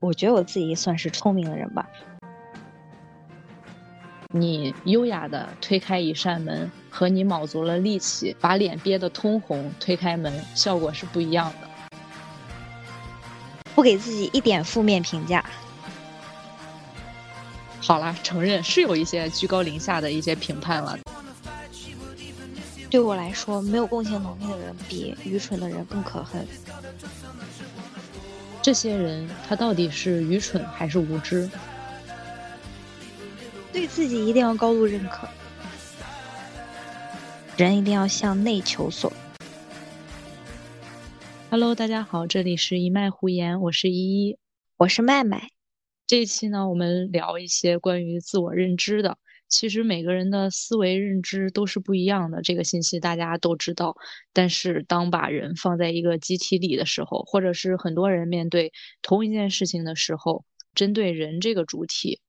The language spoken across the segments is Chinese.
我觉得我自己算是聪明的人吧。你优雅的推开一扇门，和你卯足了力气把脸憋得通红推开门，效果是不一样的。不给自己一点负面评价。好了，承认是有一些居高临下的一些评判了。对我来说，没有共情能力的人比愚蠢的人更可恨。这些人，他到底是愚蠢还是无知？对自己一定要高度认可，人一定要向内求索。Hello，大家好，这里是一脉胡言，我是依依，我是麦麦。这一期呢，我们聊一些关于自我认知的。其实每个人的思维认知都是不一样的，这个信息大家都知道。但是当把人放在一个集体里的时候，或者是很多人面对同一件事情的时候，针对人这个主体。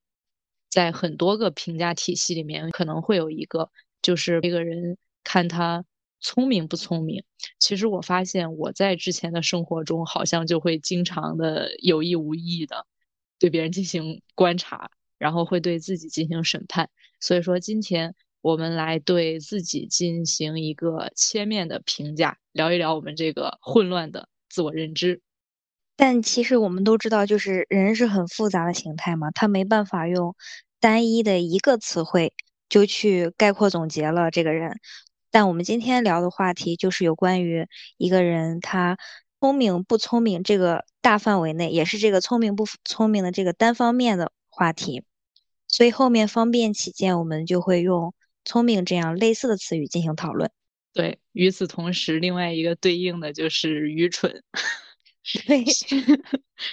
在很多个评价体系里面，可能会有一个，就是这个人看他聪明不聪明。其实我发现我在之前的生活中，好像就会经常的有意无意的对别人进行观察，然后会对自己进行审判。所以说，今天我们来对自己进行一个切面的评价，聊一聊我们这个混乱的自我认知。但其实我们都知道，就是人是很复杂的形态嘛，他没办法用单一的一个词汇就去概括总结了这个人。但我们今天聊的话题就是有关于一个人他聪明不聪明这个大范围内，也是这个聪明不聪明的这个单方面的话题。所以后面方便起见，我们就会用聪明这样类似的词语进行讨论。对，与此同时，另外一个对应的就是愚蠢。对，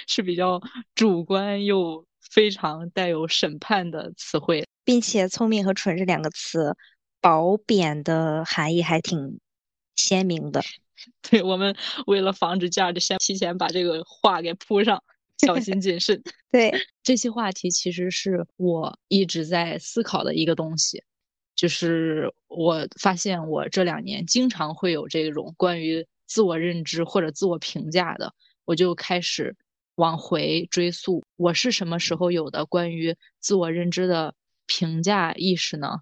是比较主观又非常带有审判的词汇，并且“聪明”和“蠢”这两个词褒贬的含义还挺鲜明的。对我们为了防止这样，就先提前把这个话给铺上，小心谨慎。对，这些话题其实是我一直在思考的一个东西，就是我发现我这两年经常会有这种关于。自我认知或者自我评价的，我就开始往回追溯，我是什么时候有的关于自我认知的评价意识呢？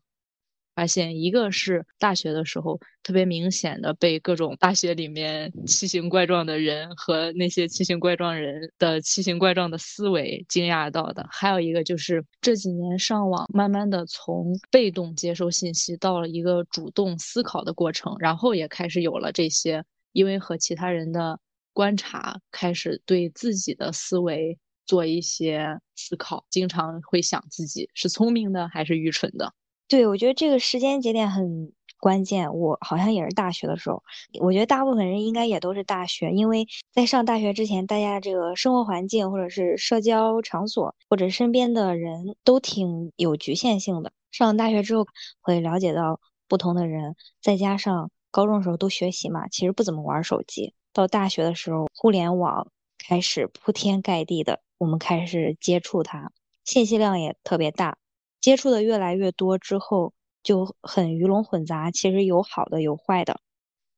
发现一个是大学的时候，特别明显的被各种大学里面奇形怪状的人和那些奇形怪状人的奇形怪状的思维惊讶到的，还有一个就是这几年上网，慢慢的从被动接收信息到了一个主动思考的过程，然后也开始有了这些。因为和其他人的观察，开始对自己的思维做一些思考，经常会想自己是聪明的还是愚蠢的。对，我觉得这个时间节点很关键。我好像也是大学的时候，我觉得大部分人应该也都是大学，因为在上大学之前，大家这个生活环境或者是社交场所或者身边的人都挺有局限性的。上了大学之后，会了解到不同的人，再加上。高中的时候都学习嘛，其实不怎么玩手机。到大学的时候，互联网开始铺天盖地的，我们开始接触它，信息量也特别大。接触的越来越多之后，就很鱼龙混杂，其实有好的有坏的，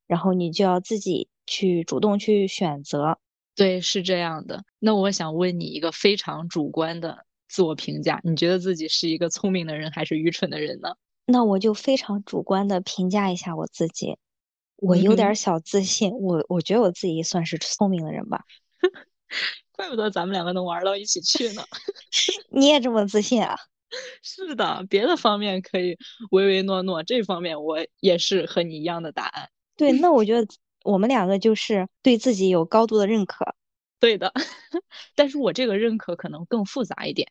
然后你就要自己去主动去选择。对，是这样的。那我想问你一个非常主观的自我评价：你觉得自己是一个聪明的人还是愚蠢的人呢？那我就非常主观的评价一下我自己。我有点小自信，我我觉得我自己算是聪明的人吧，怪不得咱们两个能玩到一起去呢。你也这么自信啊？是的，别的方面可以唯唯诺诺，这方面我也是和你一样的答案。对，那我觉得我们两个就是对自己有高度的认可。对的，但是我这个认可可能更复杂一点。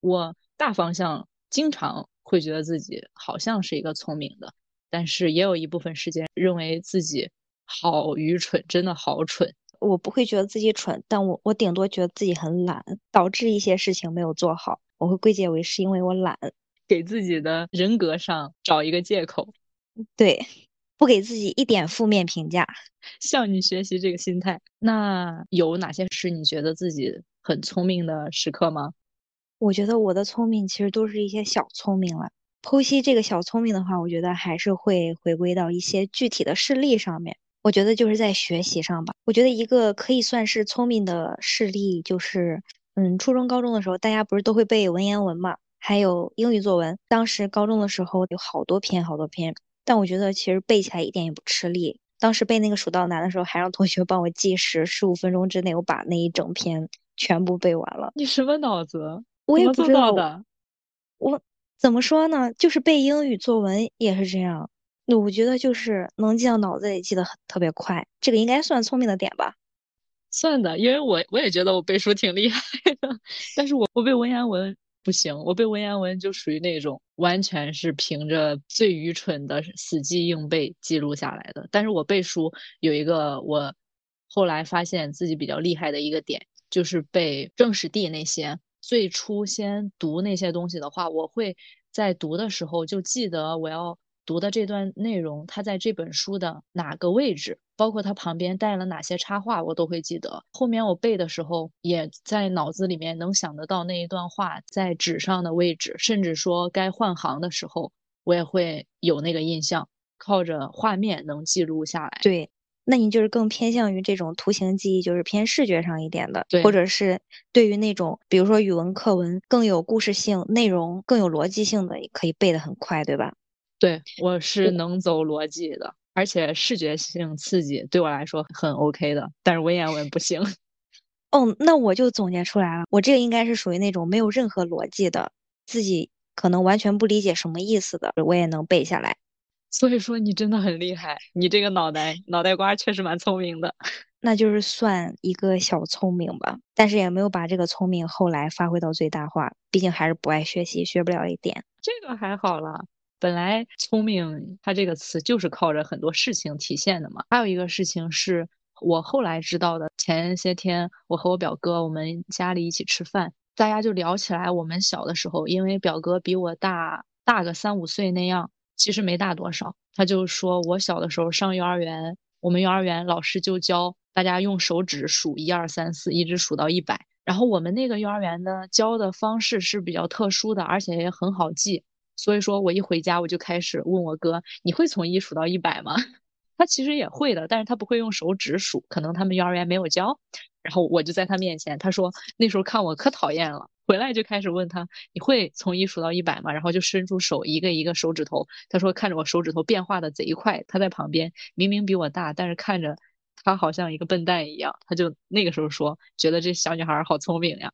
我大方向经常会觉得自己好像是一个聪明的。但是也有一部分时间认为自己好愚蠢，真的好蠢。我不会觉得自己蠢，但我我顶多觉得自己很懒，导致一些事情没有做好。我会归结为是因为我懒，给自己的人格上找一个借口。对，不给自己一点负面评价，向你学习这个心态。那有哪些是你觉得自己很聪明的时刻吗？我觉得我的聪明其实都是一些小聪明了。剖析这个小聪明的话，我觉得还是会回归到一些具体的事例上面。我觉得就是在学习上吧。我觉得一个可以算是聪明的事例，就是嗯，初中、高中的时候，大家不是都会背文言文嘛，还有英语作文。当时高中的时候有好多篇，好多篇，但我觉得其实背起来一点也不吃力。当时背那个《蜀道难》的时候，还让同学帮我计时，十五分钟之内我把那一整篇全部背完了。你什么脑子？我也不知道的。我怎么说呢？就是背英语作文也是这样。那我觉得就是能记到脑子里，记得很特别快。这个应该算聪明的点吧？算的，因为我我也觉得我背书挺厉害的，但是我我背文言文不行，我背文言文就属于那种完全是凭着最愚蠢的死记硬背记录下来的。但是我背书有一个我后来发现自己比较厉害的一个点，就是背正史地那些。最初先读那些东西的话，我会在读的时候就记得我要读的这段内容，它在这本书的哪个位置，包括它旁边带了哪些插画，我都会记得。后面我背的时候，也在脑子里面能想得到那一段话在纸上的位置，甚至说该换行的时候，我也会有那个印象，靠着画面能记录下来。对。那你就是更偏向于这种图形记忆，就是偏视觉上一点的，或者是对于那种，比如说语文课文更有故事性、内容更有逻辑性的，可以背得很快，对吧？对，我是能走逻辑的，而且视觉性刺激对我来说很 OK 的，但是文言文不行。哦，那我就总结出来了，我这个应该是属于那种没有任何逻辑的，自己可能完全不理解什么意思的，我也能背下来。所以说你真的很厉害，你这个脑袋脑袋瓜确实蛮聪明的，那就是算一个小聪明吧，但是也没有把这个聪明后来发挥到最大化，毕竟还是不爱学习，学不了一点。这个还好了，本来聪明它这个词就是靠着很多事情体现的嘛。还有一个事情是我后来知道的，前些天我和我表哥我们家里一起吃饭，大家就聊起来我们小的时候，因为表哥比我大大个三五岁那样。其实没大多少，他就说我小的时候上幼儿园，我们幼儿园老师就教大家用手指数一二三四，一直数到一百。然后我们那个幼儿园呢，教的方式是比较特殊的，而且也很好记。所以说我一回家我就开始问我哥，你会从一数到一百吗？他其实也会的，但是他不会用手指数，可能他们幼儿园没有教。然后我就在他面前，他说那时候看我可讨厌了。回来就开始问他，你会从一数到一百吗？然后就伸出手，一个一个手指头。他说看着我手指头变化的贼快，他在旁边明明比我大，但是看着他好像一个笨蛋一样。他就那个时候说，觉得这小女孩好聪明呀。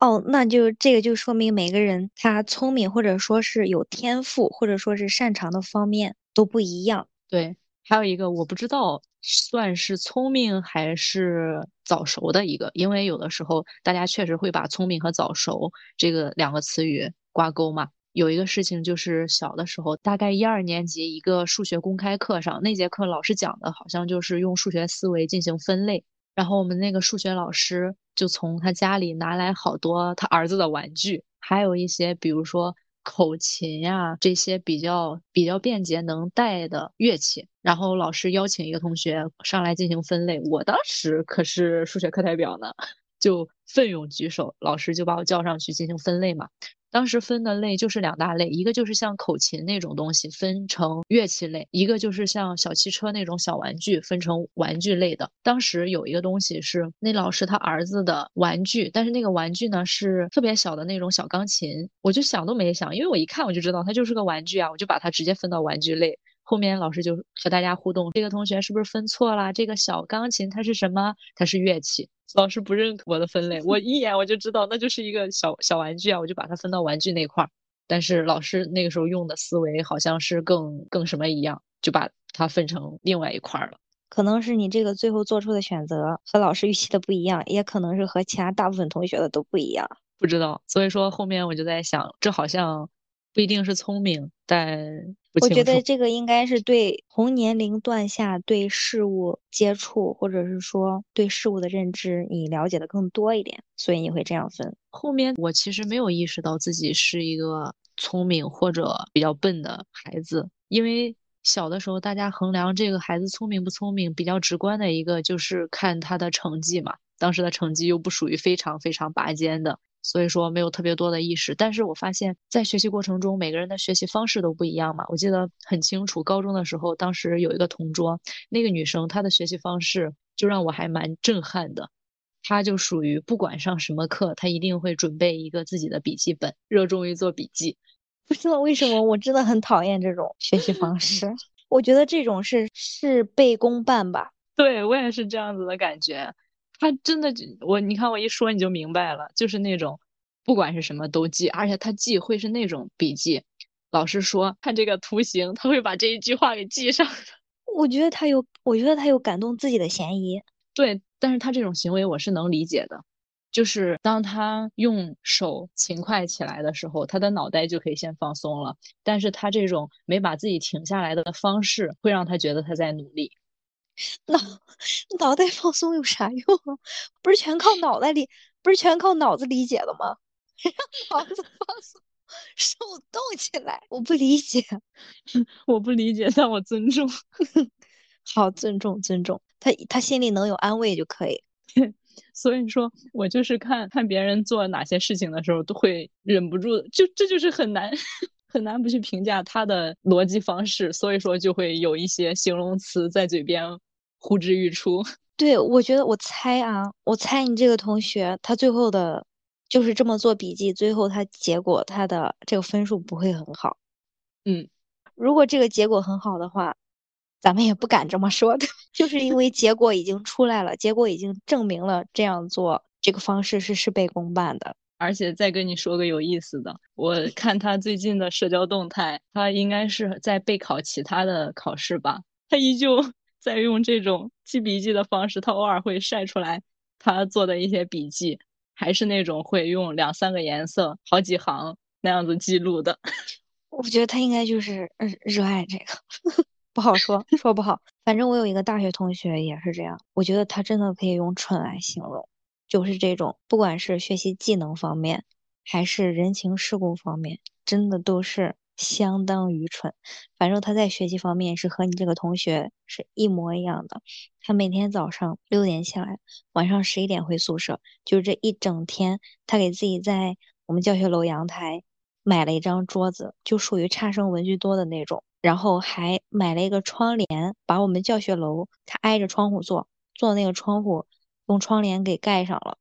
哦，那就这个就说明每个人他聪明或者说是有天赋或者说是擅长的方面都不一样。对。还有一个我不知道算是聪明还是早熟的一个，因为有的时候大家确实会把聪明和早熟这个两个词语挂钩嘛。有一个事情就是小的时候，大概一二年级一个数学公开课上，那节课老师讲的好像就是用数学思维进行分类，然后我们那个数学老师就从他家里拿来好多他儿子的玩具，还有一些比如说。口琴呀，这些比较比较便捷能带的乐器，然后老师邀请一个同学上来进行分类。我当时可是数学课代表呢，就奋勇举手，老师就把我叫上去进行分类嘛。当时分的类就是两大类，一个就是像口琴那种东西分成乐器类，一个就是像小汽车那种小玩具分成玩具类的。当时有一个东西是那老师他儿子的玩具，但是那个玩具呢是特别小的那种小钢琴，我就想都没想，因为我一看我就知道它就是个玩具啊，我就把它直接分到玩具类。后面老师就和大家互动，这个同学是不是分错了？这个小钢琴它是什么？它是乐器。老师不认可我的分类，我一眼我就知道那就是一个小小玩具啊，我就把它分到玩具那块儿。但是老师那个时候用的思维好像是更更什么一样，就把它分成另外一块儿了。可能是你这个最后做出的选择和老师预期的不一样，也可能是和其他大部分同学的都不一样。不知道，所以说后面我就在想，这好像。不一定是聪明，但我觉得这个应该是对同年龄段下对事物接触，或者是说对事物的认知，你了解的更多一点，所以你会这样分。后面我其实没有意识到自己是一个聪明或者比较笨的孩子，因为小的时候大家衡量这个孩子聪明不聪明，比较直观的一个就是看他的成绩嘛。当时的成绩又不属于非常非常拔尖的。所以说没有特别多的意识，但是我发现，在学习过程中，每个人的学习方式都不一样嘛。我记得很清楚，高中的时候，当时有一个同桌，那个女生她的学习方式就让我还蛮震撼的。她就属于不管上什么课，她一定会准备一个自己的笔记本，热衷于做笔记。不知道为什么，我真的很讨厌这种学习方式。我觉得这种是事倍功半吧。对我也是这样子的感觉。他真的，我你看我一说你就明白了，就是那种不管是什么都记，而且他记会是那种笔记。老师说看这个图形，他会把这一句话给记上。我觉得他有，我觉得他有感动自己的嫌疑。对，但是他这种行为我是能理解的，就是当他用手勤快起来的时候，他的脑袋就可以先放松了。但是他这种没把自己停下来的方式，会让他觉得他在努力。脑脑袋放松有啥用啊？不是全靠脑袋里，不是全靠脑子理解的吗？让脑子放松。手动起来，我不理解，我不理解，但我尊重。好，尊重，尊重他，他心里能有安慰就可以。所以说，我就是看看别人做哪些事情的时候，都会忍不住，就这就是很难很难不去评价他的逻辑方式。所以说，就会有一些形容词在嘴边呼之欲出。对，我觉得我猜啊，我猜你这个同学他最后的。就是这么做笔记，最后他结果他的这个分数不会很好。嗯，如果这个结果很好的话，咱们也不敢这么说的，就是因为结果已经出来了，结果已经证明了这样做这个方式是事倍功半的。而且再跟你说个有意思的，我看他最近的社交动态，他应该是在备考其他的考试吧，他依旧在用这种记笔记的方式，他偶尔会晒出来他做的一些笔记。还是那种会用两三个颜色、好几行那样子记录的。我觉得他应该就是热爱这个，不好说，说不好。反正我有一个大学同学也是这样，我觉得他真的可以用蠢来形容，就是这种，不管是学习技能方面，还是人情世故方面，真的都是。相当愚蠢，反正他在学习方面是和你这个同学是一模一样的。他每天早上六点起来，晚上十一点回宿舍，就这一整天，他给自己在我们教学楼阳台买了一张桌子，就属于差生文具多的那种，然后还买了一个窗帘，把我们教学楼他挨着窗户坐，坐那个窗户用窗帘给盖上了，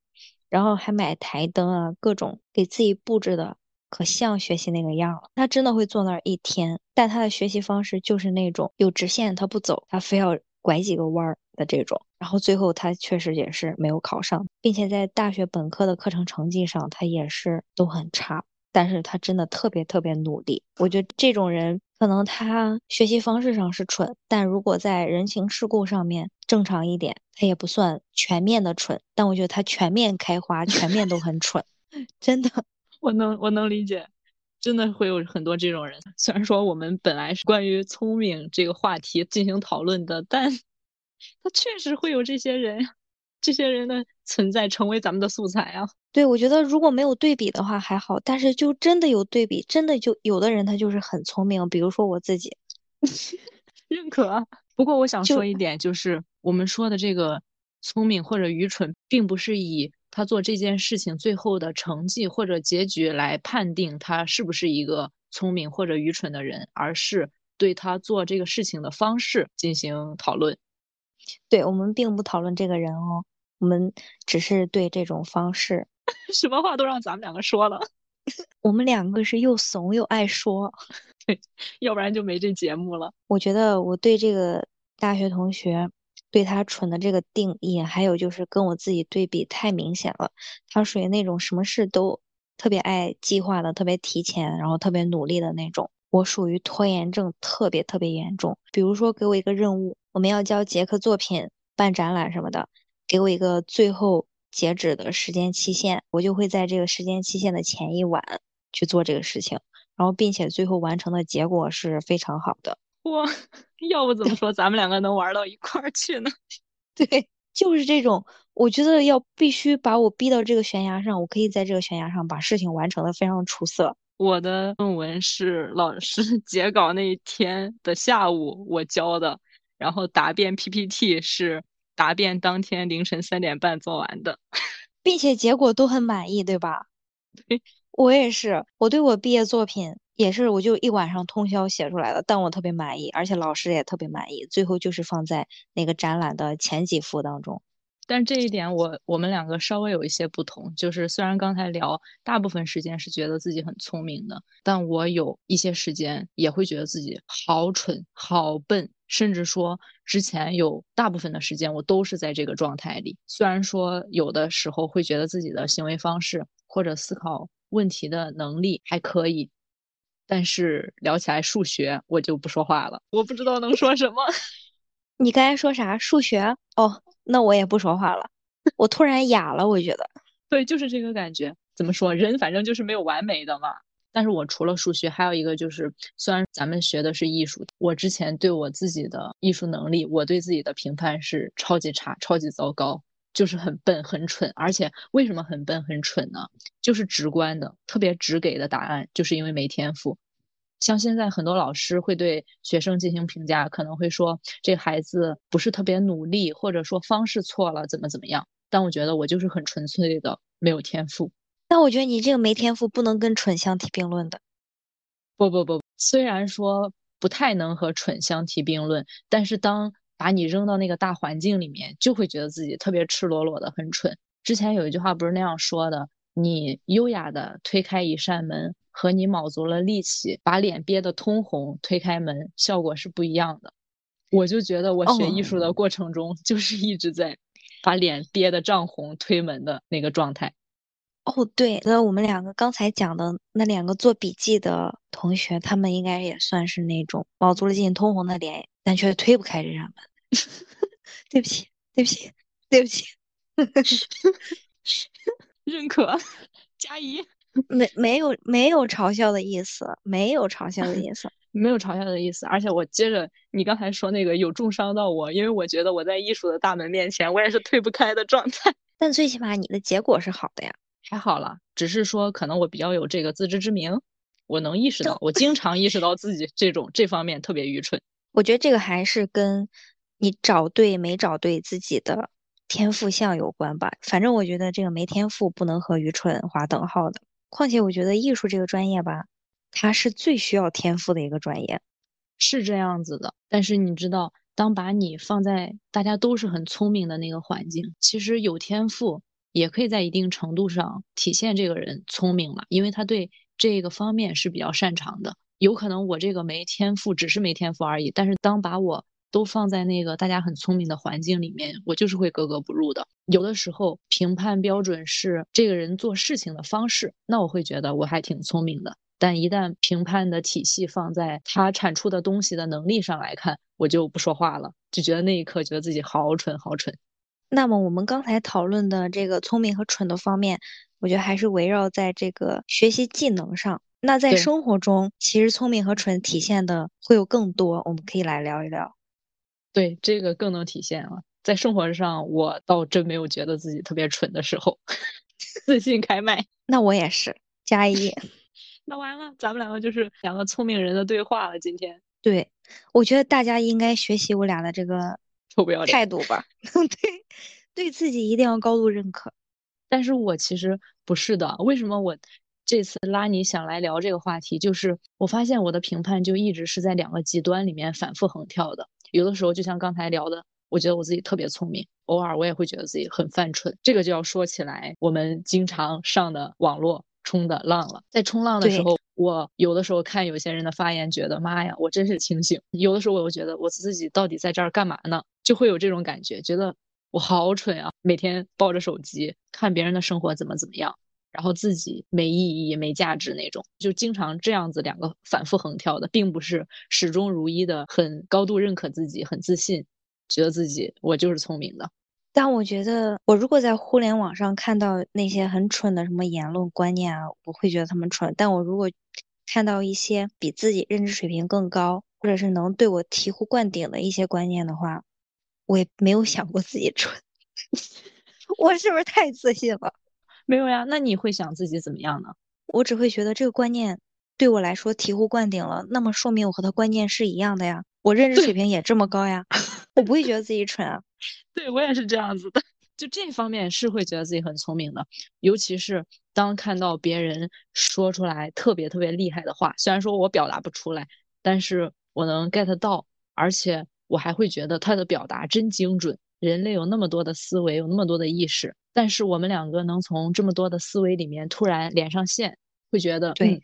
然后还买台灯啊，各种给自己布置的。可像学习那个样了，他真的会坐那儿一天，但他的学习方式就是那种有直线他不走，他非要拐几个弯儿的这种。然后最后他确实也是没有考上，并且在大学本科的课程成绩上他也是都很差。但是他真的特别特别努力。我觉得这种人可能他学习方式上是蠢，但如果在人情世故上面正常一点，他也不算全面的蠢。但我觉得他全面开花，全面都很蠢，真的。我能我能理解，真的会有很多这种人。虽然说我们本来是关于聪明这个话题进行讨论的，但 他确实会有这些人，这些人的存在成为咱们的素材啊。对，我觉得如果没有对比的话还好，但是就真的有对比，真的就有的人他就是很聪明，比如说我自己，认可。不过我想说一点，就是我们说的这个聪明或者愚蠢，并不是以。他做这件事情最后的成绩或者结局来判定他是不是一个聪明或者愚蠢的人，而是对他做这个事情的方式进行讨论。对我们并不讨论这个人哦，我们只是对这种方式。什么话都让咱们两个说了，我们两个是又怂又爱说，对，要不然就没这节目了。我觉得我对这个大学同学。对他蠢的这个定义，还有就是跟我自己对比太明显了。他属于那种什么事都特别爱计划的，特别提前，然后特别努力的那种。我属于拖延症特别特别严重。比如说给我一个任务，我们要交杰克作品、办展览什么的，给我一个最后截止的时间期限，我就会在这个时间期限的前一晚去做这个事情，然后并且最后完成的结果是非常好的。哇，要不怎么说咱们两个能玩到一块儿去呢？对，就是这种。我觉得要必须把我逼到这个悬崖上，我可以在这个悬崖上把事情完成的非常出色。我的论文是老师 截稿那一天的下午我交的，然后答辩 PPT 是答辩当天凌晨三点半做完的，并且结果都很满意，对吧？对，我也是，我对我毕业作品。也是，我就一晚上通宵写出来的，但我特别满意，而且老师也特别满意。最后就是放在那个展览的前几幅当中，但这一点我我们两个稍微有一些不同，就是虽然刚才聊大部分时间是觉得自己很聪明的，但我有一些时间也会觉得自己好蠢、好笨，甚至说之前有大部分的时间我都是在这个状态里。虽然说有的时候会觉得自己的行为方式或者思考问题的能力还可以，但是聊起来数学我就不说话了，我不知道能说什么。你刚才说啥？数学？哦。那我也不说话了，我突然哑了，我觉得，对，就是这个感觉。怎么说？人反正就是没有完美的嘛。但是我除了数学，还有一个就是，虽然咱们学的是艺术，我之前对我自己的艺术能力，我对自己的评判是超级差、超级糟糕，就是很笨、很蠢。而且为什么很笨、很蠢呢？就是直观的、特别直给的答案，就是因为没天赋。像现在很多老师会对学生进行评价，可能会说这孩子不是特别努力，或者说方式错了，怎么怎么样。但我觉得我就是很纯粹的没有天赋。但我觉得你这个没天赋不能跟蠢相提并论的。不不不，虽然说不太能和蠢相提并论，但是当把你扔到那个大环境里面，就会觉得自己特别赤裸裸的很蠢。之前有一句话不是那样说的：你优雅的推开一扇门。和你卯足了力气把脸憋得通红推开门，效果是不一样的。我就觉得我学艺术的过程中，就是一直在把脸憋得涨红推门的那个状态。哦，对，那我们两个刚才讲的那两个做笔记的同学，他们应该也算是那种卯足了劲通红的脸，但却推不开这扇门。对不起，对不起，对不起。认可，加一。没没有没有嘲笑的意思，没有嘲笑的意思，没有嘲笑的意思。而且我接着你刚才说那个有重伤到我，因为我觉得我在艺术的大门面前，我也是推不开的状态。但最起码你的结果是好的呀，还好了。只是说可能我比较有这个自知之明，我能意识到，我经常意识到自己这种这方面特别愚蠢。我觉得这个还是跟你找对没找对自己的天赋项有关吧。反正我觉得这个没天赋不能和愚蠢划等号的。况且我觉得艺术这个专业吧，它是最需要天赋的一个专业，是这样子的。但是你知道，当把你放在大家都是很聪明的那个环境，其实有天赋也可以在一定程度上体现这个人聪明嘛，因为他对这个方面是比较擅长的。有可能我这个没天赋，只是没天赋而已。但是当把我都放在那个大家很聪明的环境里面，我就是会格格不入的。有的时候评判标准是这个人做事情的方式，那我会觉得我还挺聪明的。但一旦评判的体系放在他产出的东西的能力上来看，我就不说话了，就觉得那一刻觉得自己好蠢好蠢。那么我们刚才讨论的这个聪明和蠢的方面，我觉得还是围绕在这个学习技能上。那在生活中，其实聪明和蠢体现的会有更多，我们可以来聊一聊。对这个更能体现了，在生活上我倒真没有觉得自己特别蠢的时候，自信开麦。那我也是加一。那完了，咱们两个就是两个聪明人的对话了。今天，对，我觉得大家应该学习我俩的这个臭不要脸态度吧。对，对自己一定要高度认可。但是我其实不是的。为什么我这次拉你想来聊这个话题？就是我发现我的评判就一直是在两个极端里面反复横跳的。有的时候就像刚才聊的，我觉得我自己特别聪明，偶尔我也会觉得自己很犯蠢。这个就要说起来，我们经常上的网络冲的浪了。在冲浪的时候，我有的时候看有些人的发言，觉得妈呀，我真是清醒；有的时候我又觉得我自己到底在这儿干嘛呢？就会有这种感觉，觉得我好蠢啊！每天抱着手机看别人的生活怎么怎么样。然后自己没意义、没价值那种，就经常这样子两个反复横跳的，并不是始终如一的，很高度认可自己、很自信，觉得自己我就是聪明的。但我觉得，我如果在互联网上看到那些很蠢的什么言论观念啊，我会觉得他们蠢。但我如果看到一些比自己认知水平更高，或者是能对我醍醐灌顶的一些观念的话，我也没有想过自己蠢。我是不是太自信了？没有呀，那你会想自己怎么样呢？我只会觉得这个观念对我来说醍醐灌顶了，那么说明我和他观念是一样的呀，我认知水平也这么高呀，我不会觉得自己蠢啊。对我也是这样子的，就这方面是会觉得自己很聪明的，尤其是当看到别人说出来特别特别厉害的话，虽然说我表达不出来，但是我能 get 到，而且我还会觉得他的表达真精准，人类有那么多的思维，有那么多的意识，但是我们两个能从这么多的思维里面突然连上线，会觉得对，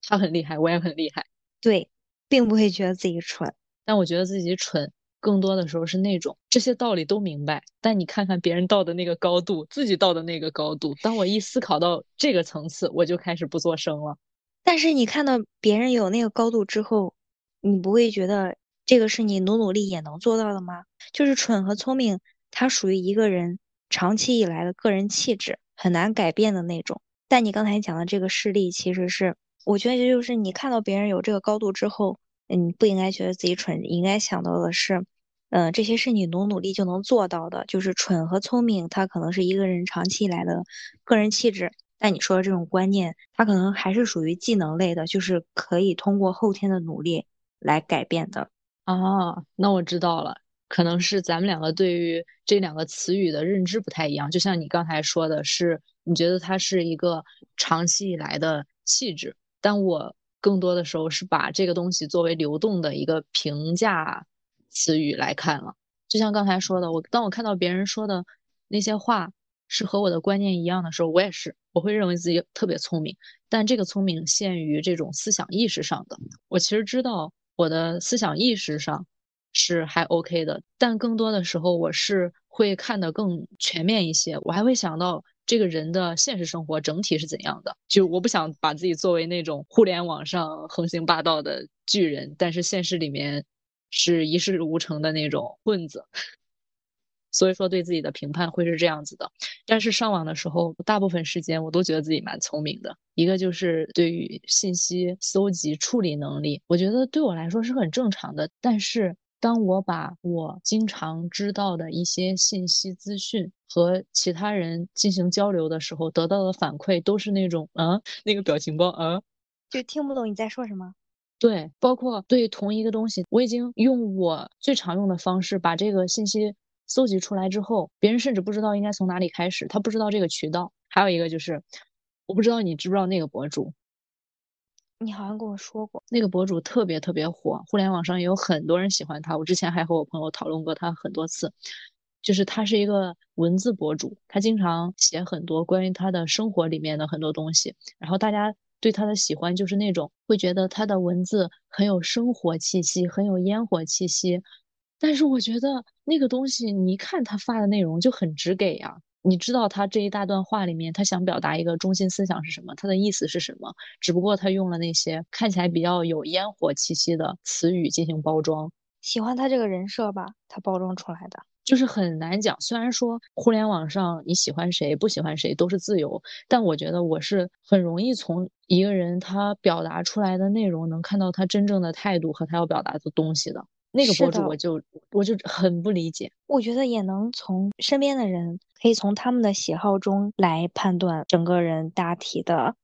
他很厉害，我也很厉害，对，并不会觉得自己蠢。但我觉得自己蠢，更多的时候是那种这些道理都明白，但你看看别人到的那个高度，自己到的那个高度，当我一思考到这个层次，我就开始不做声了。但是你看到别人有那个高度之后，你不会觉得这个是你努努力也能做到的吗？就是蠢和聪明，它属于一个人长期以来的个人气质，很难改变的那种。但你刚才讲的这个事例，其实是我觉得就是你看到别人有这个高度之后。嗯，不应该觉得自己蠢，应该想到的是，嗯，这些是你努努力就能做到的。就是蠢和聪明，它可能是一个人长期以来的个人气质。但你说的这种观念，它可能还是属于技能类的，就是可以通过后天的努力来改变的。啊，那我知道了，可能是咱们两个对于这两个词语的认知不太一样。就像你刚才说的是，你觉得它是一个长期以来的气质，但我。更多的时候是把这个东西作为流动的一个评价词语来看了。就像刚才说的，我当我看到别人说的那些话是和我的观念一样的时候，我也是，我会认为自己特别聪明。但这个聪明限于这种思想意识上的。我其实知道我的思想意识上是还 OK 的，但更多的时候我是会看得更全面一些。我还会想到。这个人的现实生活整体是怎样的？就我不想把自己作为那种互联网上横行霸道的巨人，但是现实里面是一事无成的那种混子。所以说，对自己的评判会是这样子的。但是上网的时候，大部分时间我都觉得自己蛮聪明的。一个就是对于信息搜集处理能力，我觉得对我来说是很正常的。但是。当我把我经常知道的一些信息资讯和其他人进行交流的时候，得到的反馈都是那种啊，那个表情包啊，就听不懂你在说什么。对，包括对同一个东西，我已经用我最常用的方式把这个信息搜集出来之后，别人甚至不知道应该从哪里开始，他不知道这个渠道。还有一个就是，我不知道你知不知道那个博主。你好像跟我说过，那个博主特别特别火，互联网上也有很多人喜欢他。我之前还和我朋友讨论过他很多次，就是他是一个文字博主，他经常写很多关于他的生活里面的很多东西。然后大家对他的喜欢就是那种会觉得他的文字很有生活气息，很有烟火气息。但是我觉得那个东西，你一看他发的内容就很直给呀。你知道他这一大段话里面，他想表达一个中心思想是什么？他的意思是什么？只不过他用了那些看起来比较有烟火气息的词语进行包装。喜欢他这个人设吧，他包装出来的就是很难讲。虽然说互联网上你喜欢谁不喜欢谁都是自由，但我觉得我是很容易从一个人他表达出来的内容能看到他真正的态度和他要表达的东西的。那个博主我就我就很不理解，我觉得也能从身边的人，可以从他们的喜好中来判断整个人大体的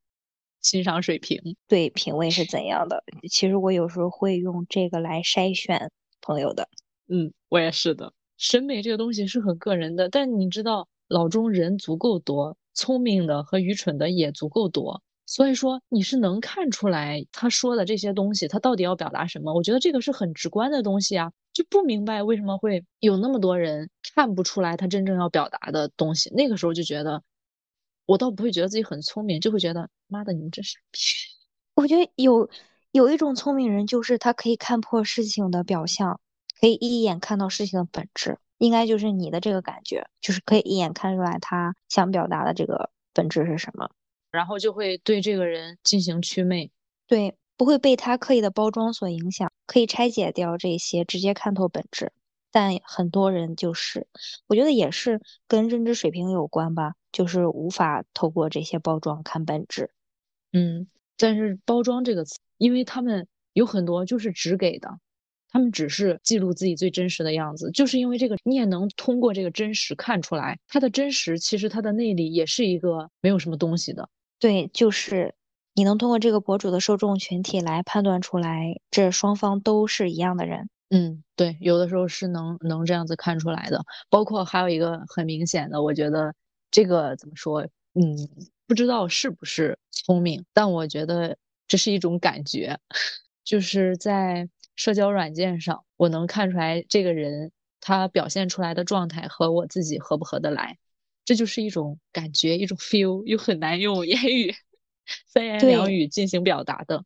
欣赏水平，对品味是怎样的。其实我有时候会用这个来筛选朋友的。嗯，我也是的。审美这个东西是很个人的，但你知道，老中人足够多，聪明的和愚蠢的也足够多。所以说你是能看出来他说的这些东西，他到底要表达什么？我觉得这个是很直观的东西啊，就不明白为什么会有那么多人看不出来他真正要表达的东西。那个时候就觉得，我倒不会觉得自己很聪明，就会觉得妈的，你们真傻逼。我觉得有有一种聪明人，就是他可以看破事情的表象，可以一眼看到事情的本质。应该就是你的这个感觉，就是可以一眼看出来他想表达的这个本质是什么。然后就会对这个人进行祛魅，对，不会被他刻意的包装所影响，可以拆解掉这些，直接看透本质。但很多人就是，我觉得也是跟认知水平有关吧，就是无法透过这些包装看本质。嗯，但是包装这个词，因为他们有很多就是只给的，他们只是记录自己最真实的样子，就是因为这个，你也能通过这个真实看出来，他的真实其实他的内里也是一个没有什么东西的。对，就是你能通过这个博主的受众群体来判断出来，这双方都是一样的人。嗯，对，有的时候是能能这样子看出来的。包括还有一个很明显的，我觉得这个怎么说？嗯，不知道是不是聪明，但我觉得这是一种感觉，就是在社交软件上，我能看出来这个人他表现出来的状态和我自己合不合得来，这就是一种感觉，一种 feel，又很难用言语、三言两语进行表达的，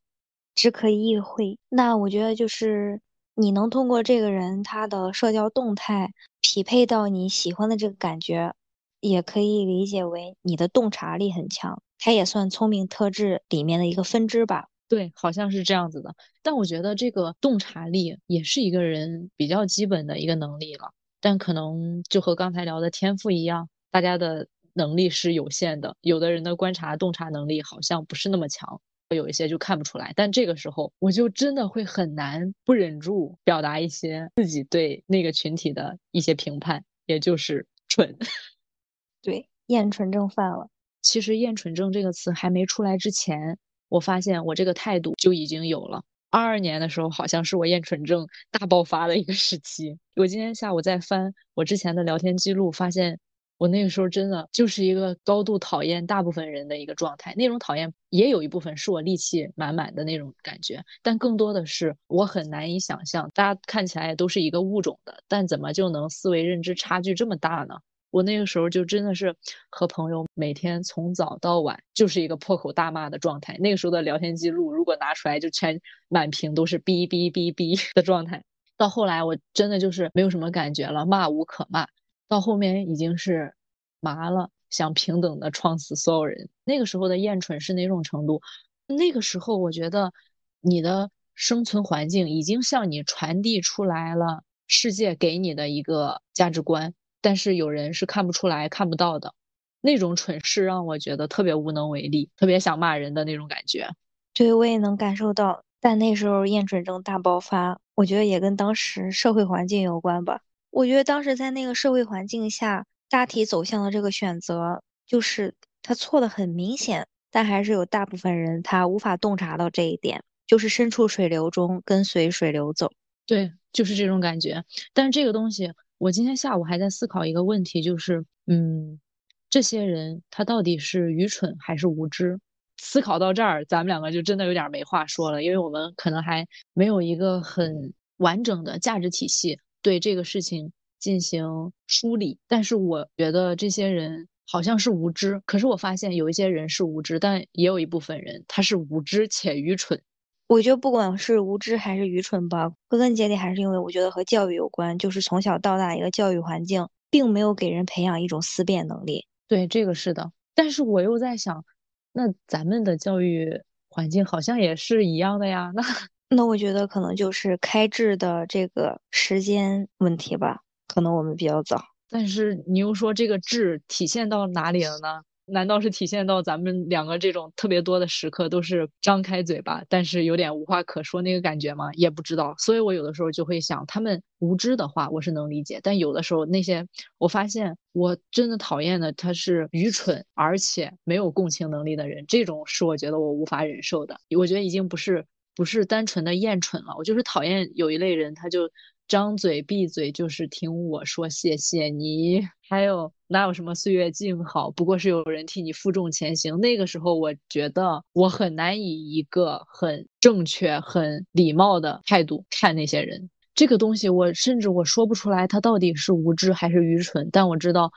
只可意会。那我觉得就是你能通过这个人他的社交动态匹配到你喜欢的这个感觉，也可以理解为你的洞察力很强，他也算聪明特质里面的一个分支吧。对，好像是这样子的。但我觉得这个洞察力也是一个人比较基本的一个能力了。但可能就和刚才聊的天赋一样，大家的能力是有限的。有的人的观察、洞察能力好像不是那么强，有一些就看不出来。但这个时候，我就真的会很难不忍住表达一些自己对那个群体的一些评判，也就是蠢。对，厌蠢症犯了。其实“厌蠢症”这个词还没出来之前。我发现我这个态度就已经有了。二二年的时候，好像是我厌蠢症大爆发的一个时期。我今天下午在翻我之前的聊天记录，发现我那个时候真的就是一个高度讨厌大部分人的一个状态。那种讨厌也有一部分是我戾气满满的那种感觉，但更多的是我很难以想象，大家看起来都是一个物种的，但怎么就能思维认知差距这么大呢？我那个时候就真的是和朋友每天从早到晚就是一个破口大骂的状态。那个时候的聊天记录如果拿出来，就全满屏都是哔哔哔哔的状态。到后来我真的就是没有什么感觉了，骂无可骂。到后面已经是麻了，想平等的撞死所有人。那个时候的厌蠢是哪种程度？那个时候我觉得你的生存环境已经向你传递出来了世界给你的一个价值观。但是有人是看不出来、看不到的，那种蠢事让我觉得特别无能为力，特别想骂人的那种感觉。对，我也能感受到。但那时候厌蠢症大爆发，我觉得也跟当时社会环境有关吧。我觉得当时在那个社会环境下，大体走向的这个选择，就是他错的很明显，但还是有大部分人他无法洞察到这一点，就是身处水流中，跟随水流走。对，就是这种感觉。但是这个东西。我今天下午还在思考一个问题，就是，嗯，这些人他到底是愚蠢还是无知？思考到这儿，咱们两个就真的有点没话说了，因为我们可能还没有一个很完整的价值体系对这个事情进行梳理。但是我觉得这些人好像是无知，可是我发现有一些人是无知，但也有一部分人他是无知且愚蠢。我觉得不管是无知还是愚蠢吧，归根结底还是因为我觉得和教育有关，就是从小到大一个教育环境，并没有给人培养一种思辨能力。对，这个是的。但是我又在想，那咱们的教育环境好像也是一样的呀。那那我觉得可能就是开智的这个时间问题吧，可能我们比较早。但是你又说这个智体现到哪里了呢？难道是体现到咱们两个这种特别多的时刻都是张开嘴巴，但是有点无话可说那个感觉吗？也不知道。所以我有的时候就会想，他们无知的话，我是能理解；但有的时候那些我发现我真的讨厌的，他是愚蠢而且没有共情能力的人，这种是我觉得我无法忍受的。我觉得已经不是不是单纯的厌蠢了，我就是讨厌有一类人，他就。张嘴闭嘴就是听我说谢谢你，还有哪有什么岁月静好，不过是有人替你负重前行。那个时候，我觉得我很难以一个很正确、很礼貌的态度看那些人。这个东西，我甚至我说不出来，他到底是无知还是愚蠢。但我知道，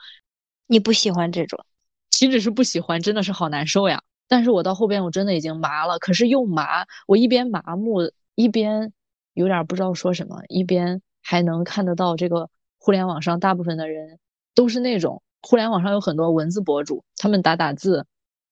你不喜欢这种，岂止是不喜欢，真的是好难受呀。但是我到后边，我真的已经麻了。可是又麻，我一边麻木，一边。有点不知道说什么，一边还能看得到这个互联网上大部分的人都是那种互联网上有很多文字博主，他们打打字，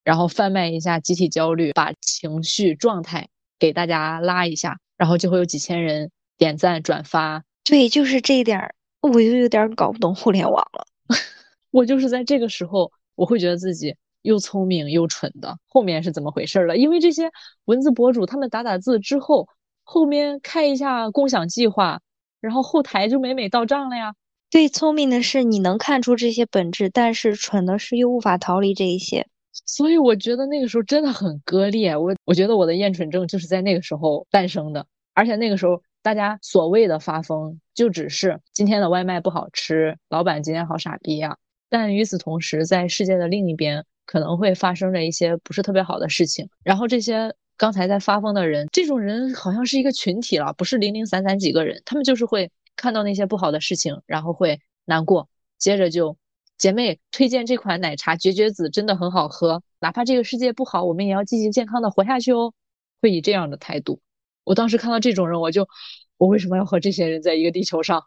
然后贩卖一下集体焦虑，把情绪状态给大家拉一下，然后就会有几千人点赞转发。对，就是这一点，我就有点搞不懂互联网了。我就是在这个时候，我会觉得自己又聪明又蠢的。后面是怎么回事了？因为这些文字博主他们打打字之后。后面开一下共享计划，然后后台就美美到账了呀。最聪明的是你能看出这些本质，但是蠢的是又无法逃离这一些。所以我觉得那个时候真的很割裂。我我觉得我的厌蠢症就是在那个时候诞生的，而且那个时候大家所谓的发疯，就只是今天的外卖不好吃，老板今天好傻逼呀。但与此同时，在世界的另一边，可能会发生着一些不是特别好的事情，然后这些。刚才在发疯的人，这种人好像是一个群体了，不是零零散散几个人，他们就是会看到那些不好的事情，然后会难过，接着就姐妹推荐这款奶茶绝绝子真的很好喝，哪怕这个世界不好，我们也要积极健康的活下去哦，会以这样的态度。我当时看到这种人，我就我为什么要和这些人在一个地球上？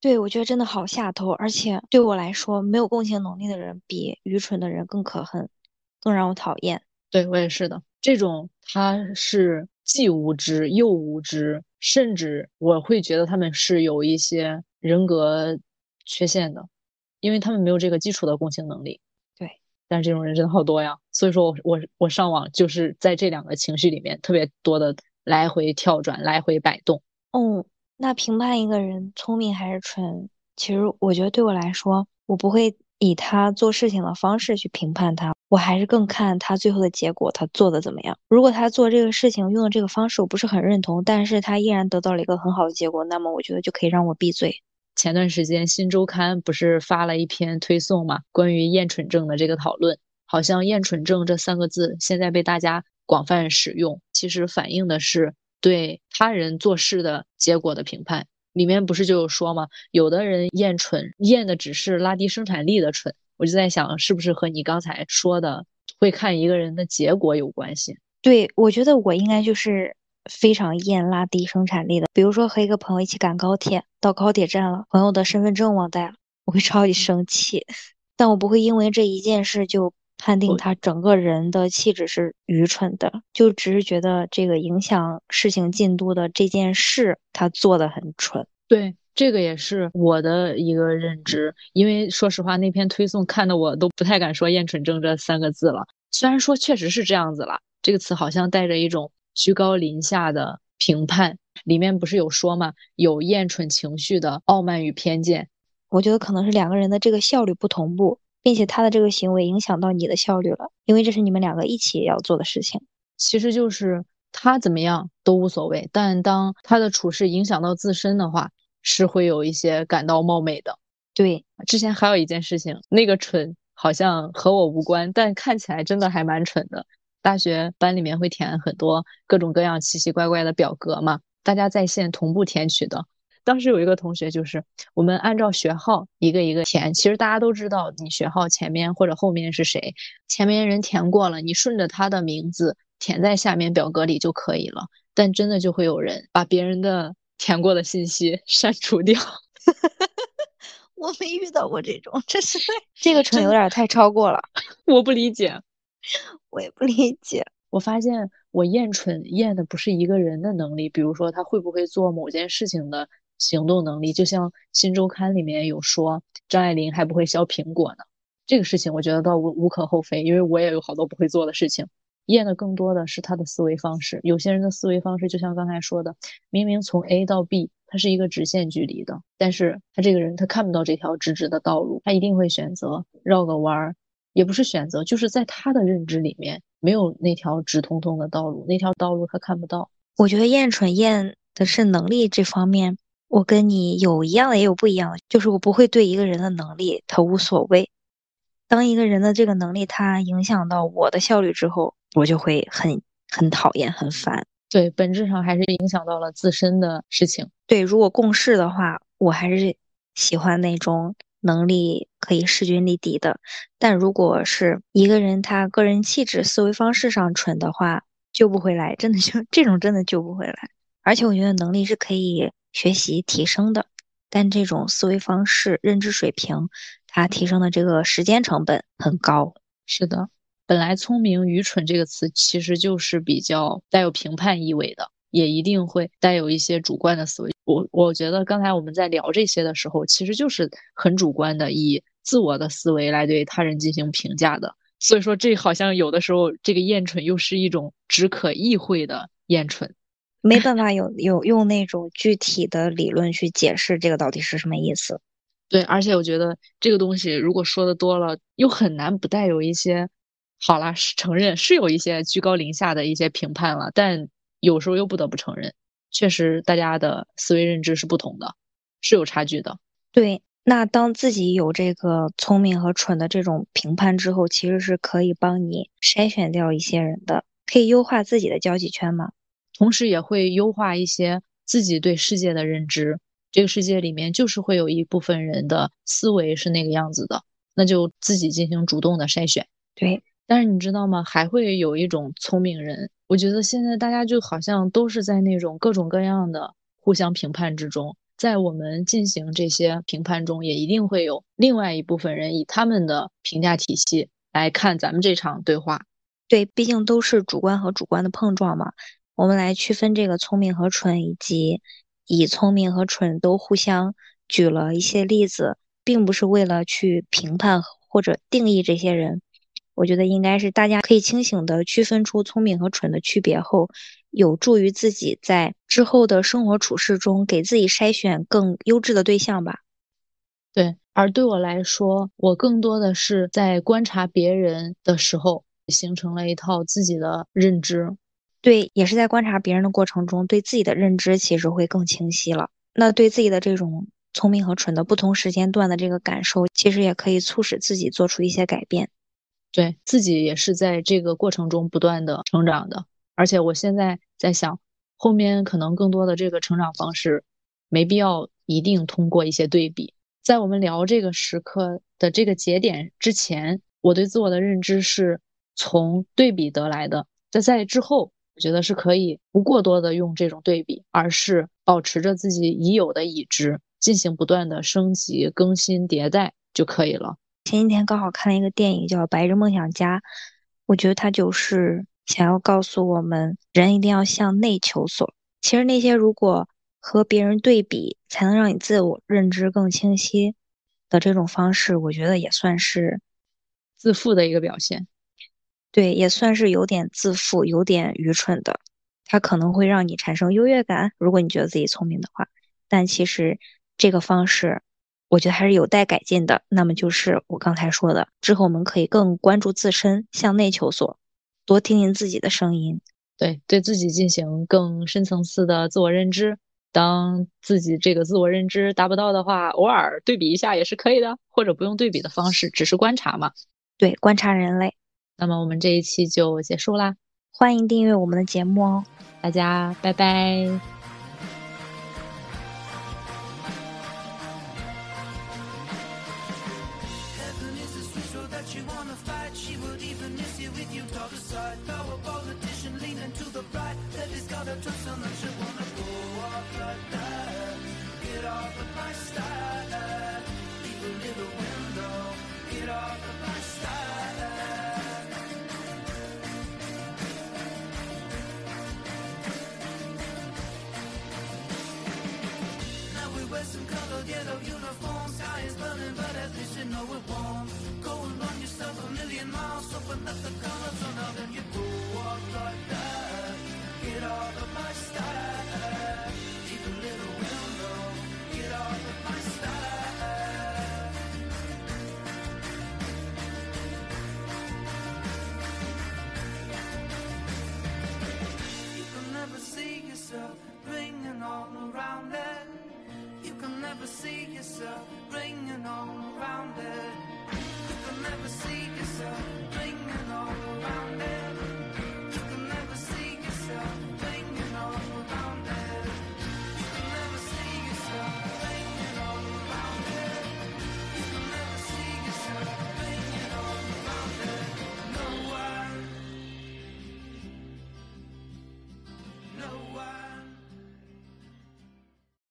对，我觉得真的好下头，而且对我来说，没有共情能力的人比愚蠢的人更可恨，更让我讨厌。对我也是的，这种他是既无知又无知，甚至我会觉得他们是有一些人格缺陷的，因为他们没有这个基础的共情能力。对，但是这种人真的好多呀，所以说我我我上网就是在这两个情绪里面特别多的来回跳转，来回摆动。哦。那评判一个人聪明还是蠢，其实我觉得对我来说，我不会以他做事情的方式去评判他，我还是更看他最后的结果，他做的怎么样。如果他做这个事情用的这个方式我不是很认同，但是他依然得到了一个很好的结果，那么我觉得就可以让我闭嘴。前段时间新周刊不是发了一篇推送嘛，关于厌蠢症的这个讨论，好像厌蠢症这三个字现在被大家广泛使用，其实反映的是。对他人做事的结果的评判，里面不是就有说吗？有的人厌蠢，厌的只是拉低生产力的蠢。我就在想，是不是和你刚才说的会看一个人的结果有关系？对，我觉得我应该就是非常厌拉低生产力的。比如说和一个朋友一起赶高铁，到高铁站了，朋友的身份证忘带了，我会 超级生气，但我不会因为这一件事就。判定他整个人的气质是愚蠢的，就只是觉得这个影响事情进度的这件事他做的很蠢。对，这个也是我的一个认知。因为说实话，那篇推送看的我都不太敢说“厌蠢症”这三个字了。虽然说确实是这样子了，这个词好像带着一种居高临下的评判。里面不是有说吗？有厌蠢情绪的傲慢与偏见。我觉得可能是两个人的这个效率不同步。并且他的这个行为影响到你的效率了，因为这是你们两个一起要做的事情。其实就是他怎么样都无所谓，但当他的处事影响到自身的话，是会有一些感到冒昧的。对，之前还有一件事情，那个蠢好像和我无关，但看起来真的还蛮蠢的。大学班里面会填很多各种各样奇奇怪怪的表格嘛，大家在线同步填取的。当时有一个同学，就是我们按照学号一个一个填。其实大家都知道，你学号前面或者后面是谁，前面人填过了，你顺着他的名字填在下面表格里就可以了。但真的就会有人把别人的填过的信息 删除掉。我没遇到过这种，这是 这个蠢有点太超过了。我不理解，我也不理解。我发现我验蠢验的不是一个人的能力，比如说他会不会做某件事情的。行动能力，就像《新周刊》里面有说，张爱玲还不会削苹果呢。这个事情我觉得倒无无可厚非，因为我也有好多不会做的事情。验的更多的是他的思维方式。有些人的思维方式，就像刚才说的，明明从 A 到 B，它是一个直线距离的，但是他这个人他看不到这条直直的道路，他一定会选择绕个弯儿，也不是选择，就是在他的认知里面没有那条直通通的道路，那条道路他看不到。我觉得厌蠢厌的是能力这方面。我跟你有一样的，也有不一样的，就是我不会对一个人的能力他无所谓。当一个人的这个能力他影响到我的效率之后，我就会很很讨厌、很烦。对，本质上还是影响到了自身的事情。对，如果共事的话，我还是喜欢那种能力可以势均力敌的。但如果是一个人他个人气质、思维方式上蠢的话，救不回来，真的就 这种真的救不回来。而且我觉得能力是可以。学习提升的，但这种思维方式、认知水平，它提升的这个时间成本很高。是的，本来聪明、愚蠢这个词其实就是比较带有评判意味的，也一定会带有一些主观的思维。我我觉得刚才我们在聊这些的时候，其实就是很主观的，以自我的思维来对他人进行评价的。所以说，这好像有的时候，这个厌蠢又是一种只可意会的厌蠢。没办法有有用那种具体的理论去解释这个到底是什么意思。对，而且我觉得这个东西如果说的多了，又很难不带有一些，好啦，是承认是有一些居高临下的一些评判了，但有时候又不得不承认，确实大家的思维认知是不同的，是有差距的。对，那当自己有这个聪明和蠢的这种评判之后，其实是可以帮你筛选掉一些人的，可以优化自己的交际圈吗？同时也会优化一些自己对世界的认知，这个世界里面就是会有一部分人的思维是那个样子的，那就自己进行主动的筛选。对，但是你知道吗？还会有一种聪明人，我觉得现在大家就好像都是在那种各种各样的互相评判之中。在我们进行这些评判中，也一定会有另外一部分人以他们的评价体系来看咱们这场对话。对，毕竟都是主观和主观的碰撞嘛。我们来区分这个聪明和蠢，以及以聪明和蠢都互相举了一些例子，并不是为了去评判或者定义这些人。我觉得应该是大家可以清醒的区分出聪明和蠢的区别后。有助于自己在之后的生活处事中给自己筛选更优质的对象吧。对，而对我来说，我更多的是在观察别人的时候，形成了一套自己的认知。对，也是在观察别人的过程中，对自己的认知其实会更清晰了。那对自己的这种聪明和蠢的不同时间段的这个感受，其实也可以促使自己做出一些改变。对自己也是在这个过程中不断的成长的。而且我现在在想，后面可能更多的这个成长方式，没必要一定通过一些对比。在我们聊这个时刻的这个节点之前，我对自我的认知是从对比得来的。在在之后，我觉得是可以不过多的用这种对比，而是保持着自己已有的已知，进行不断的升级、更新、迭代就可以了。前几天刚好看了一个电影叫《白日梦想家》，我觉得它就是。想要告诉我们，人一定要向内求索。其实那些如果和别人对比，才能让你自我认知更清晰的这种方式，我觉得也算是自负的一个表现。对，也算是有点自负，有点愚蠢的。它可能会让你产生优越感，如果你觉得自己聪明的话。但其实这个方式，我觉得还是有待改进的。那么就是我刚才说的，之后我们可以更关注自身，向内求索。多听听自己的声音，对，对自己进行更深层次的自我认知。当自己这个自我认知达不到的话，偶尔对比一下也是可以的，或者不用对比的方式，只是观察嘛。对，观察人类。那么我们这一期就结束啦，欢迎订阅我们的节目哦，大家拜拜。